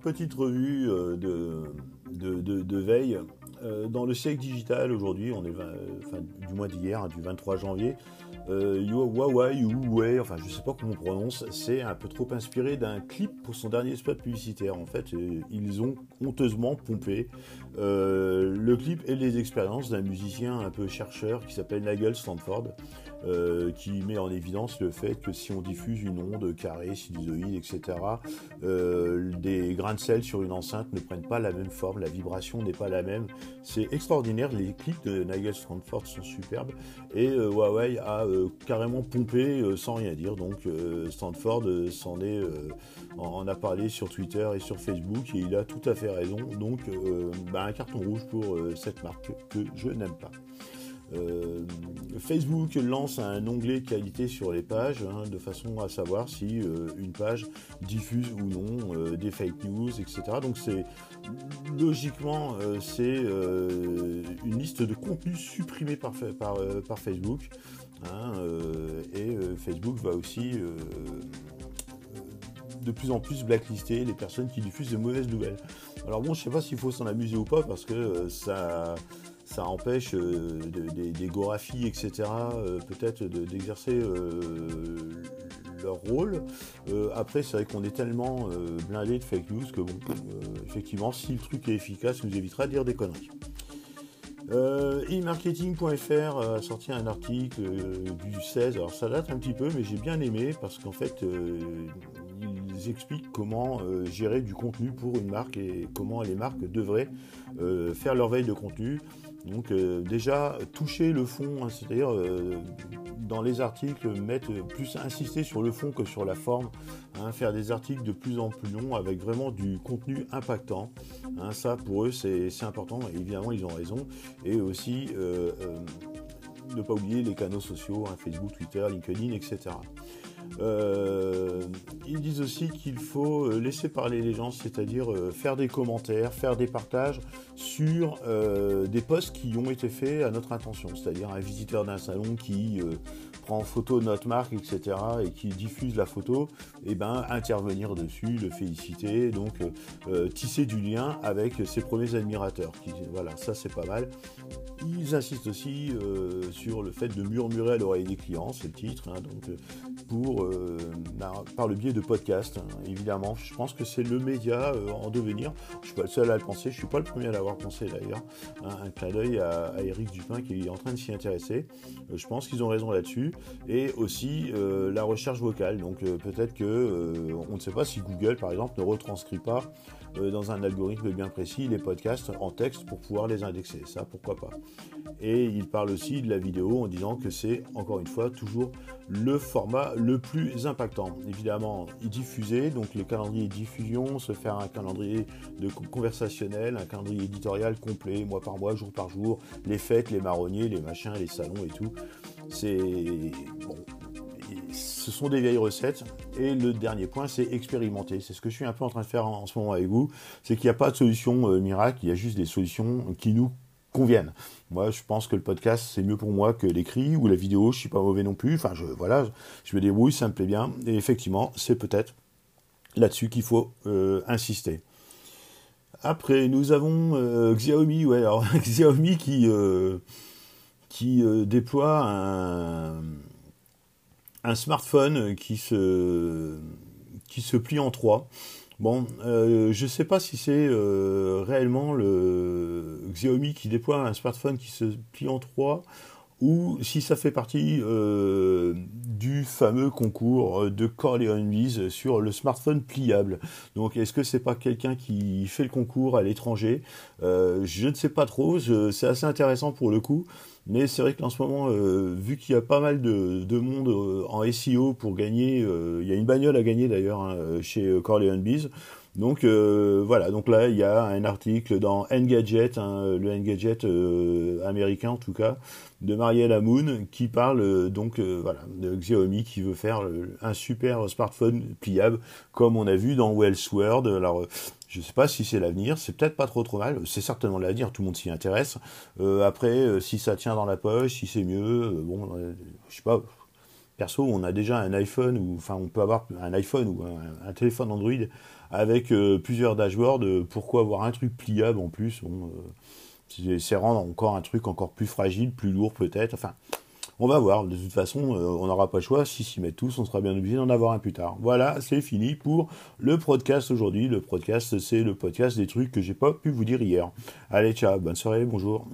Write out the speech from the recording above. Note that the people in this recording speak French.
petite revue de, de, veille. dans le siècle digital, aujourd'hui, on est enfin, du mois d'hier, hein, du 23 janvier, euh, Huawei ou enfin je sais pas comment on prononce, c'est un peu trop inspiré d'un clip pour son dernier spot publicitaire. En fait, euh, ils ont honteusement pompé euh, le clip et les expériences d'un musicien un peu chercheur qui s'appelle Nigel Stanford, euh, qui met en évidence le fait que si on diffuse une onde carrée, sinusoïde, etc., des grains de sel sur une enceinte ne prennent pas la même forme, la vibration n'est pas la même. C'est extraordinaire, les clips de Nigel Stanford sont superbes et Huawei a carrément pompé sans rien dire. Donc Stanford s'en est en a parlé sur Twitter et sur Facebook et il a tout à fait raison. Donc bah, un carton rouge pour euh, cette marque que je n'aime pas. Euh, Facebook lance un onglet qualité sur les pages hein, de façon à savoir si euh, une page diffuse ou non des fake news, etc. Donc c'est logiquement c'est une liste de contenus supprimés par, Facebook. Hein, et Facebook va aussi de plus en plus blacklister les personnes qui diffusent de mauvaises nouvelles. Alors bon, je sais pas s'il faut s'en amuser ou pas parce que euh, ça, ça empêche euh, des Gorafi, etc., euh, peut-être d'exercer leur rôle. après, c'est vrai qu'on est tellement blindé de fake news que bon, effectivement, si le truc est efficace, nous évitera de dire des conneries. e-marketing.fr a sorti un article du 16, alors ça date un petit peu, mais j'ai bien aimé parce qu'en fait, explique comment euh, gérer du contenu pour une marque et comment les marques devraient euh, faire leur veille de contenu. Donc euh, déjà toucher le fond, hein, c'est-à-dire dans les articles mettre plus insister sur le fond que sur la forme, hein, faire des articles de plus en plus longs avec vraiment du contenu impactant. Hein, ça pour eux c'est important, évidemment ils ont raison. Et aussi ne pas oublier les canaux sociaux, Facebook, Twitter, LinkedIn, etc. Euh, ils disent aussi qu'il faut euh, laisser parler les gens, c'est-à-dire euh, faire des commentaires, faire des partages sur des posts qui ont été faits à notre intention, c'est-à-dire un visiteur d'un salon qui prend photo de notre marque, etc., et qui diffuse la photo, et eh ben intervenir dessus, le féliciter, donc tisser du lien avec ses premiers admirateurs. voilà, ça c'est pas mal. Ils insistent aussi sur le fait de murmurer à l'oreille des clients, c'est le titre, hein, donc pour euh, bah, par le biais de podcasts, hein, évidemment. Je pense que c'est le média euh, en devenir. Je suis pas le seul à le penser, je suis pas le premier à l'avoir pensé d'ailleurs. Hein, un clin d'œil à, Eric Dupin qui est en train de s'y intéresser. Euh, je pense qu'ils ont raison là-dessus. Et aussi la recherche vocale. Donc peut-être que on ne sait pas si Google, par exemple, ne retranscrit pas euh, dans un algorithme bien précis les podcasts en texte pour pouvoir les indexer. Ça, pourquoi pas. Et il parle aussi de la vidéo en disant que c'est, encore une fois, toujours le format le plus impactant. Évidemment, diffuser, donc le calendrier diffusion, se faire un calendrier de conversationnel, un calendrier complet, mois par mois, jour par jour, les fêtes, les marronniers, les machins, les salons et tout. C'est bon, ce sont des vieilles recettes. Et le dernier point, c'est expérimenter. C'est ce que je suis un peu en train de faire en, ce moment avec vous. C'est qu'il n'y a pas de solution euh, miracle, il y a juste des solutions qui nous conviennent. Moi, je pense que le podcast, c'est mieux pour moi que l'écrit ou la vidéo. Je suis pas mauvais non plus. Enfin, je, voilà, je me débrouille, ça me plaît bien. Et effectivement, c'est peut-être là-dessus qu'il faut euh, insister. Après, nous avons euh, Xiaomi, ouais, alors Xiaomi qui, qui déploie un, un smartphone qui se, qui se plie en trois. Bon, euh, je ne sais pas si c'est euh, réellement le Xiaomi qui déploie un smartphone qui se plie en trois ou si ça fait partie euh, du fameux concours de Corleone sur le smartphone pliable. Donc est-ce que c'est pas quelqu'un qui fait le concours à l'étranger? Je ne sais pas trop, c'est assez intéressant pour le coup. Mais c'est vrai qu'en ce moment, euh, vu qu'il y a pas mal de, monde euh, en SEO pour gagner, euh, il y a une bagnole à gagner d'ailleurs hein, chez Corleone Bees. Donc voilà, donc là il y a un article dans Engadget, hein, le Engadget américain en tout cas, de Marielle Amoun qui parle donc voilà de Xiaomi qui veut faire un super smartphone pliable comme on a vu dans Wellsword. Alors je ne sais pas si c'est l'avenir, c'est peut-être pas trop trop mal, c'est certainement l'avenir, tout le monde s'y intéresse. Euh, après, euh, si ça tient dans la poche, si c'est mieux, euh, bon, je sais pas. perso, on a déjà un iPhone, ou enfin on peut avoir un iPhone ou un, téléphone Android avec plusieurs dashboards. pourquoi avoir un truc pliable en plus C'est rendre encore un truc encore plus fragile, plus lourd peut-être. On va voir. De toute façon, on n'aura pas le choix. Si s'y mettent tous, on sera bien obligé d'en avoir un plus tard. Voilà, c'est fini pour le podcast aujourd'hui. Le podcast, c'est le podcast des trucs que j'ai pas pu vous dire hier. Allez, ciao, bonne soirée, bonjour.